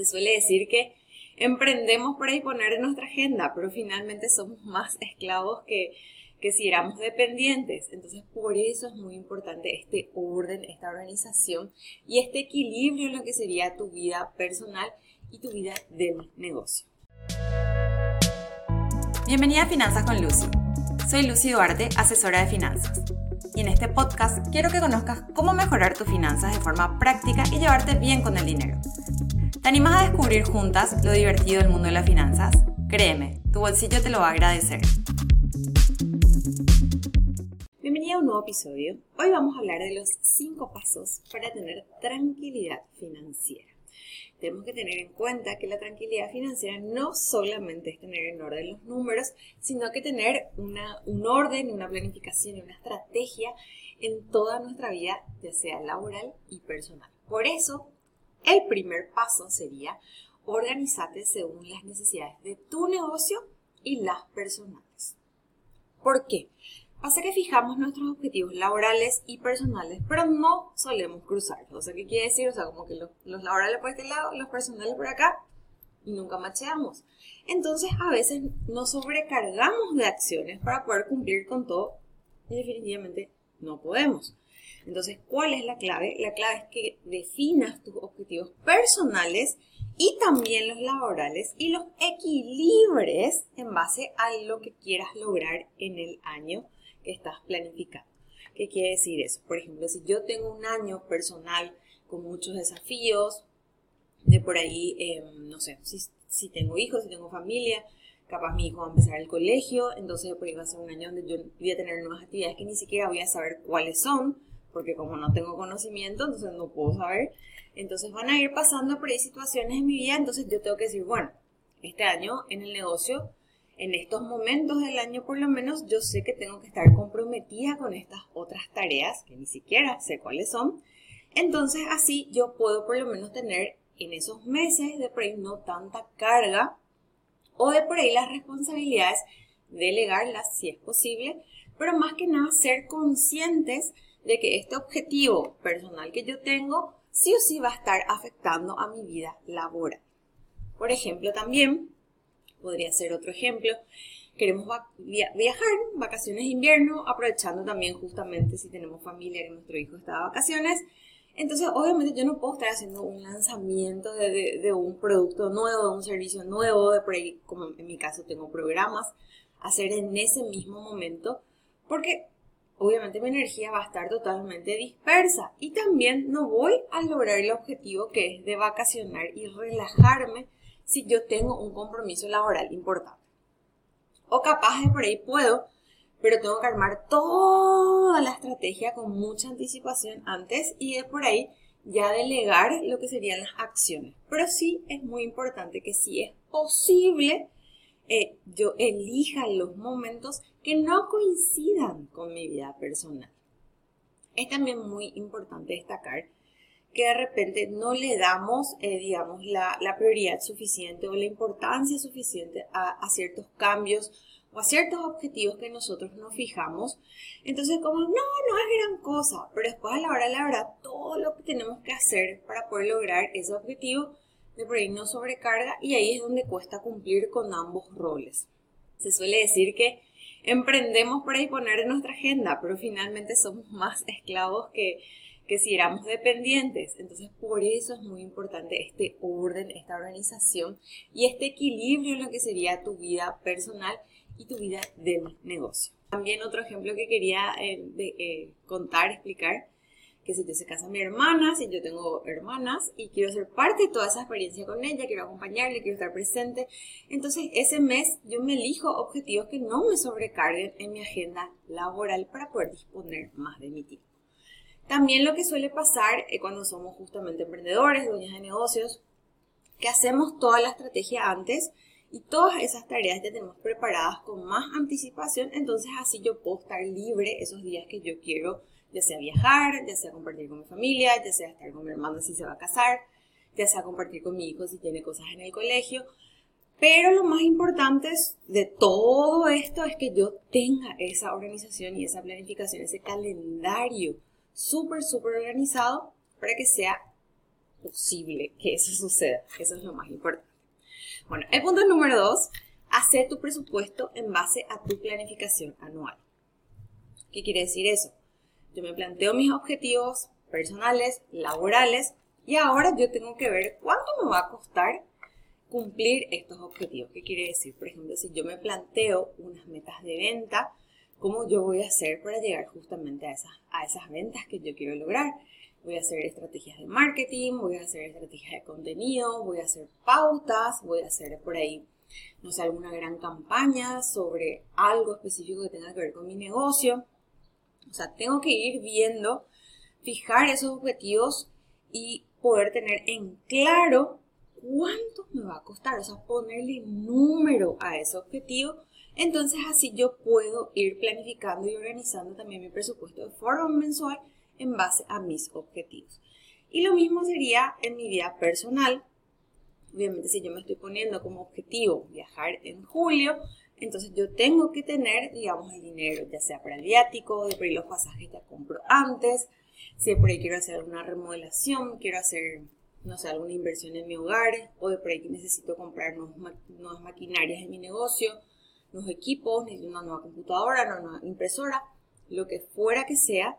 Se suele decir que emprendemos para disponer de nuestra agenda, pero finalmente somos más esclavos que, que si éramos dependientes. Entonces, por eso es muy importante este orden, esta organización y este equilibrio en lo que sería tu vida personal y tu vida del negocio. Bienvenida a Finanzas con Lucy. Soy Lucy Duarte, asesora de finanzas. Y en este podcast quiero que conozcas cómo mejorar tus finanzas de forma práctica y llevarte bien con el dinero. ¿Te animas a descubrir juntas lo divertido del mundo de las finanzas? Créeme, tu bolsillo te lo va a agradecer. Bienvenida a un nuevo episodio. Hoy vamos a hablar de los 5 pasos para tener tranquilidad financiera. Tenemos que tener en cuenta que la tranquilidad financiera no solamente es tener en orden los números, sino que tener una, un orden, una planificación y una estrategia en toda nuestra vida, ya sea laboral y personal. Por eso, el primer paso sería organizarte según las necesidades de tu negocio y las personales. ¿Por qué? Pasa que fijamos nuestros objetivos laborales y personales, pero no solemos cruzarlos. O sea, ¿qué quiere decir? O sea, como que los, los laborales por este lado, los personales por acá, y nunca macheamos. Entonces, a veces nos sobrecargamos de acciones para poder cumplir con todo y definitivamente no podemos. Entonces, ¿cuál es la clave? La clave es que definas tus objetivos personales y también los laborales y los equilibres en base a lo que quieras lograr en el año que estás planificando. ¿Qué quiere decir eso? Por ejemplo, si yo tengo un año personal con muchos desafíos, de por ahí, em, no sé, si, si tengo hijos, si tengo familia, capaz mi hijo va a empezar el colegio, entonces por ahí va a ser un año donde yo voy a tener nuevas actividades que ni siquiera voy a saber cuáles son, porque como no tengo conocimiento, entonces no puedo saber. Entonces van a ir pasando por ahí situaciones en mi vida, entonces yo tengo que decir, bueno, este año en el negocio, en estos momentos del año por lo menos, yo sé que tengo que estar comprometida con estas otras tareas, que ni siquiera sé cuáles son. Entonces así yo puedo por lo menos tener en esos meses de por ahí no tanta carga o de por ahí las responsabilidades, delegarlas si es posible, pero más que nada ser conscientes de que este objetivo personal que yo tengo sí o sí va a estar afectando a mi vida laboral. Por ejemplo, también podría ser otro ejemplo. Queremos viajar, vacaciones de invierno, aprovechando también justamente si tenemos familia que nuestro hijo está de vacaciones. Entonces, obviamente yo no puedo estar haciendo un lanzamiento de, de, un producto nuevo, de un servicio nuevo, de por ahí, como en mi caso tengo programas, hacer en ese mismo momento, porque obviamente mi energía va a estar totalmente dispersa y también no voy a lograr el objetivo que es de vacacionar y relajarme si yo tengo un compromiso laboral importante. O capaz de por ahí puedo, pero tengo que armar toda la estrategia con mucha anticipación antes y de por ahí ya delegar lo que serían las acciones. Pero sí es muy importante que si es posible, eh, yo elija los momentos que no coincidan con mi vida personal. Es también muy importante destacar que de repente no le damos, eh, digamos, la, prioridad suficiente o la importancia suficiente a, a, ciertos cambios o a ciertos objetivos que nosotros nos fijamos. Entonces, como, no, no es gran cosa, pero después a la hora de la verdad, todo lo que tenemos que hacer para poder lograr ese objetivo de por ahí no sobrecarga y ahí es donde cuesta cumplir con ambos roles. Se suele decir que emprendemos para disponer de nuestra agenda, pero finalmente somos más esclavos que, que si éramos dependientes. Entonces, por eso es muy importante este orden, esta organización y este equilibrio en lo que sería tu vida personal y tu vida del negocio. También otro ejemplo que quería eh, eh, contar, explicar, que si se casa mi hermana, si yo tengo hermanas y quiero ser parte de toda esa experiencia con ella, quiero acompañarle, quiero estar presente. Entonces ese mes yo me elijo objetivos que no me sobrecarguen en mi agenda laboral para poder disponer más de mi tiempo. También lo que suele pasar eh, cuando somos justamente emprendedores, dueñas de negocios, que hacemos toda la estrategia antes y todas esas tareas ya tenemos preparadas con más anticipación, entonces así yo puedo estar libre esos días que yo quiero ya sea viajar, ya sea compartir con mi familia, ya sea estar con mi hermano si se va a casar, ya sea compartir con mi hijo si tiene cosas en el colegio. Pero lo más importante de todo esto es que yo tenga esa organización y esa planificación, ese calendario súper, súper organizado para que sea posible que eso suceda. Eso es lo más importante. Bueno, el punto número dos, hacer tu presupuesto en base a tu planificación anual. ¿Qué quiere decir eso? Yo me planteo mis objetivos personales, laborales, y ahora yo tengo que ver cuánto me va a costar cumplir estos objetivos. ¿Qué quiere decir? Por ejemplo, si yo me planteo unas metas de venta, ¿cómo yo voy a hacer para llegar justamente a esas, a esas ventas que yo quiero lograr? Voy a hacer estrategias de marketing, voy a hacer estrategias de contenido, voy a hacer pautas, voy a hacer por ahí, no sé, alguna gran campaña sobre algo específico que tenga que ver con mi negocio. O sea, tengo que ir viendo, fijar esos objetivos y poder tener en claro cuánto me va a costar, o sea, ponerle número a ese objetivo. Entonces así yo puedo ir planificando y organizando también mi presupuesto de forma mensual en base a mis objetivos. Y lo mismo sería en mi vida personal. Obviamente si yo me estoy poniendo como objetivo viajar en julio, entonces yo tengo que tener, digamos, el dinero, ya sea para el viático, de por ahí los pasajes ya compro antes, si por ahí quiero hacer alguna remodelación, quiero hacer, no sé, alguna inversión en mi hogar, o de por ahí necesito comprar nuevas maquinarias en mi negocio, nuevos equipos, necesito una nueva computadora, una nueva impresora, lo que fuera que sea,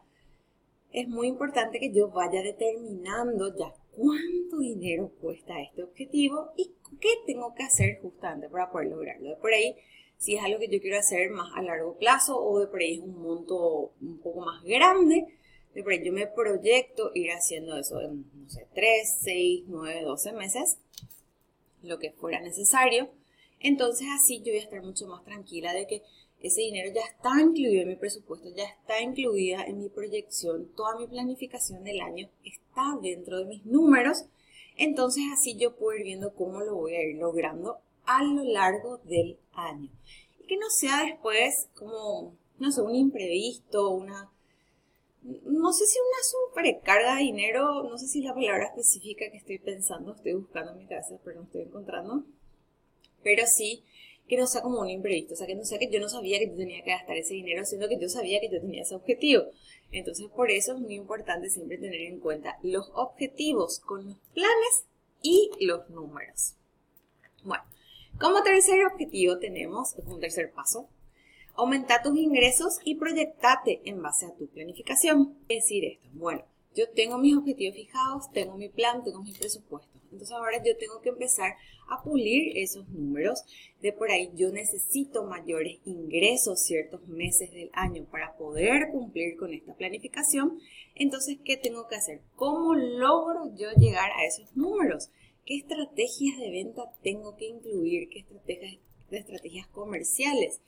es muy importante que yo vaya determinando ya cuánto dinero cuesta este objetivo y qué tengo que hacer justamente para poder lograrlo. De por ahí, si es algo que yo quiero hacer más a largo plazo o de por ahí es un monto un poco más grande, yo me proyecto ir haciendo eso en, no sé, 3, 6, 9, 12 meses, lo que fuera necesario. Entonces así yo voy a estar mucho más tranquila de que ese dinero ya está incluido en mi presupuesto, ya está incluida en mi proyección, toda mi planificación del año está dentro de mis números. Entonces así yo puedo ir viendo cómo lo voy a ir logrando a lo largo del año. Y que no sea después como, no sé, un imprevisto, una no sé si una sobrecarga de dinero, no sé si la palabra específica que estoy pensando, estoy buscando en mi cabeza, pero no estoy encontrando, pero sí que no sea como un imprevisto, o sea, que no sea que yo no sabía que yo tenía que gastar ese dinero, sino que yo sabía que yo tenía ese objetivo. Entonces, por eso es muy importante siempre tener en cuenta los objetivos con los planes y los números. Bueno, como tercer objetivo tenemos, un tercer paso, Aumenta tus ingresos y proyectate en base a tu planificación. ¿Qué decir esto? Bueno, yo tengo mis objetivos fijados, tengo mi plan, tengo mi presupuesto. Entonces ahora yo tengo que empezar a pulir esos números. De por ahí yo necesito mayores ingresos ciertos meses del año para poder cumplir con esta planificación. Entonces, ¿qué tengo que hacer? ¿Cómo logro yo llegar a esos números? ¿Qué estrategias de venta tengo que incluir? ¿Qué estrategias, de estrategias comerciales?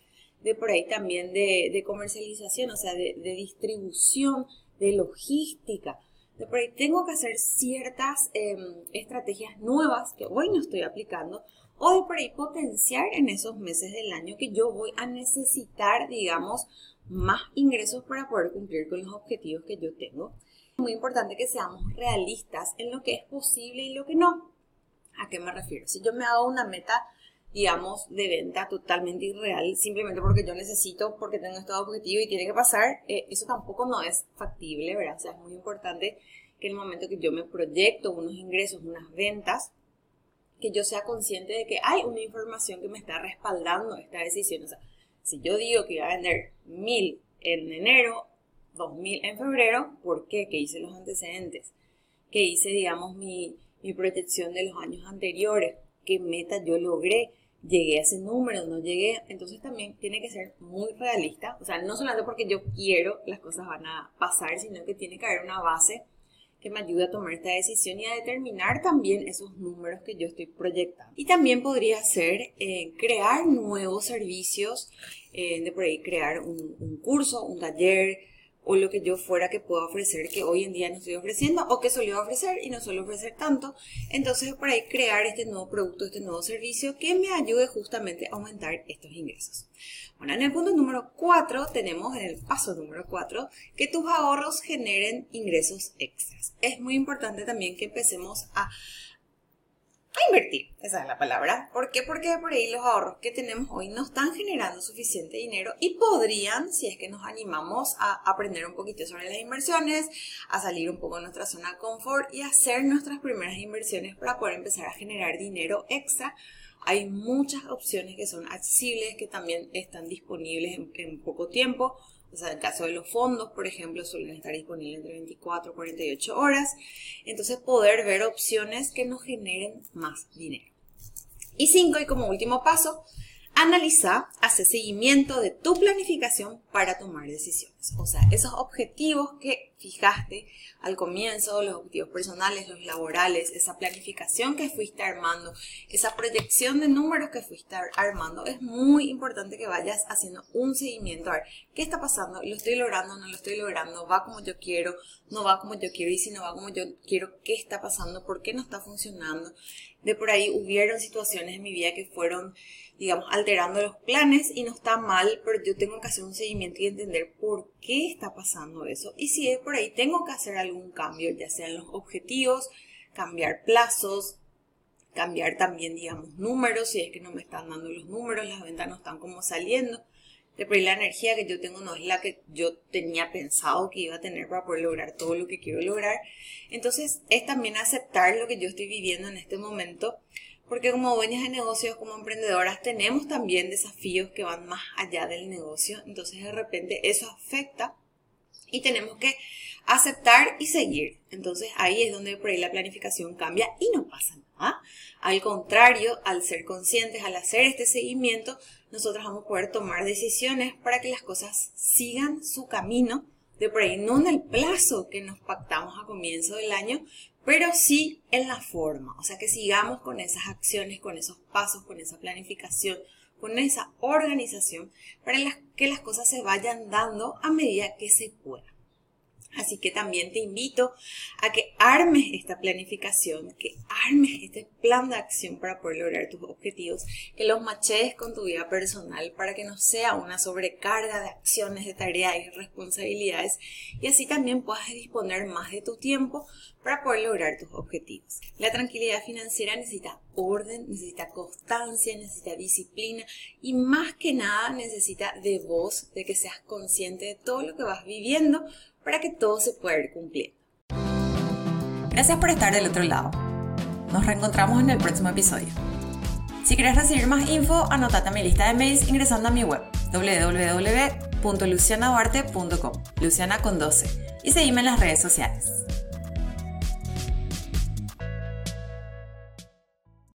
de por ahí también de, comercialización, o sea, de, distribución, de logística. De por ahí tengo que hacer ciertas em, estrategias nuevas que hoy no estoy aplicando o de por ahí potenciar en esos meses del año que yo voy a necesitar, digamos, más ingresos para poder cumplir con los objetivos que yo tengo. Es muy importante que seamos realistas en lo que es posible y lo que no. ¿A qué me refiero? Si yo me hago una meta digamos, de venta totalmente irreal, simplemente porque yo necesito, porque tengo este objetivo y tiene que pasar, eh, eso tampoco no es factible, ¿verdad? O sea, es muy importante que en el momento que yo me proyecto unos ingresos, unas ventas, que yo sea consciente de que hay una información que me está respaldando esta decisión. O sea, si yo digo que iba a vender mil en enero, dos mil en febrero, ¿por qué? Que hice los antecedentes, que hice, digamos, mi, mi proyección de los años anteriores, qué meta yo logré, llegué a ese número, no llegué. Entonces también tiene que ser muy realista. O sea, no solamente porque yo quiero las cosas van a pasar, sino que tiene que haber una base que me ayude a tomar esta decisión y a determinar también esos números que yo estoy proyectando. Y también podría ser eh, crear nuevos servicios, eh, de por ahí crear un, un curso, un taller, o lo que yo fuera que pueda ofrecer que hoy en día no estoy ofreciendo o que solía ofrecer y no suelo ofrecer tanto. Entonces, por ahí crear este nuevo producto, este nuevo servicio que me ayude justamente a aumentar estos ingresos. Bueno, en el punto número 4 tenemos en el paso número 4 que tus ahorros generen ingresos extras. Es muy importante también que empecemos a a invertir, esa es la palabra. ¿Por qué? Porque por ahí los ahorros que tenemos hoy no están generando suficiente dinero y podrían, si es que nos animamos a aprender un poquito sobre las inversiones, a salir un poco de nuestra zona de confort y hacer nuestras primeras inversiones para poder empezar a generar dinero extra. Hay muchas opciones que son accesibles, que también están disponibles en, en poco tiempo. O sea, en el caso de los fondos, por ejemplo, suelen estar disponibles entre 24 y 48 horas. Entonces, poder ver opciones que nos generen más dinero. Y cinco, y como último paso, Analiza, hace seguimiento de tu planificación para tomar decisiones. O sea, esos objetivos que fijaste al comienzo, los objetivos personales, los laborales, esa planificación que fuiste armando, esa proyección de números que fuiste armando, es muy importante que vayas haciendo un seguimiento. A ver, ¿qué está pasando? ¿Lo estoy logrando? ¿No lo estoy logrando? ¿Va como yo quiero? ¿No va como yo quiero? Y si no va como yo quiero, ¿qué está pasando? ¿Por qué no está funcionando? De por ahí hubieron situaciones en mi vida que fueron digamos, alterando los planes y no está mal, pero yo tengo que hacer un seguimiento y entender por qué está pasando eso. Y si es por ahí, tengo que hacer algún cambio, ya sea en los objetivos, cambiar plazos, cambiar también, digamos, números, si es que no me están dando los números, las ventas no están como saliendo. De por ahí la energía que yo tengo no es la que yo tenía pensado que iba a tener para poder lograr todo lo que quiero lograr. Entonces es también aceptar lo que yo estoy viviendo en este momento porque como dueñas de negocios, como emprendedoras, tenemos también desafíos que van más allá del negocio, entonces de repente eso afecta y tenemos que aceptar y seguir. Entonces ahí es donde por ahí la planificación cambia y no pasa nada. Al contrario, al ser conscientes, al hacer este seguimiento, nosotros vamos a poder tomar decisiones para que las cosas sigan su camino de por ahí, no en el plazo que nos pactamos a comienzo del año, pero sí en la forma, o sea, que sigamos con esas acciones, con esos pasos, con esa planificación, con esa organización, para que las cosas se vayan dando a medida que se pueda. Así que también te invito a que armes esta planificación, que armes este plan de acción para poder lograr tus objetivos, que los machees con tu vida personal para que no sea una sobrecarga de acciones, de tareas y responsabilidades y así también puedas disponer más de tu tiempo para poder lograr tus objetivos. La tranquilidad financiera necesita orden, necesita constancia, necesita disciplina y más que nada necesita de vos, de que seas consciente de todo lo que vas viviendo para que todo se pueda ir cumpliendo. Gracias por estar del otro lado. Nos reencontramos en el próximo episodio. Si quieres recibir más info, anotate a mi lista de mails ingresando a mi web www.lucianaduarte.com, Luciana con 12, y seguime en las redes sociales.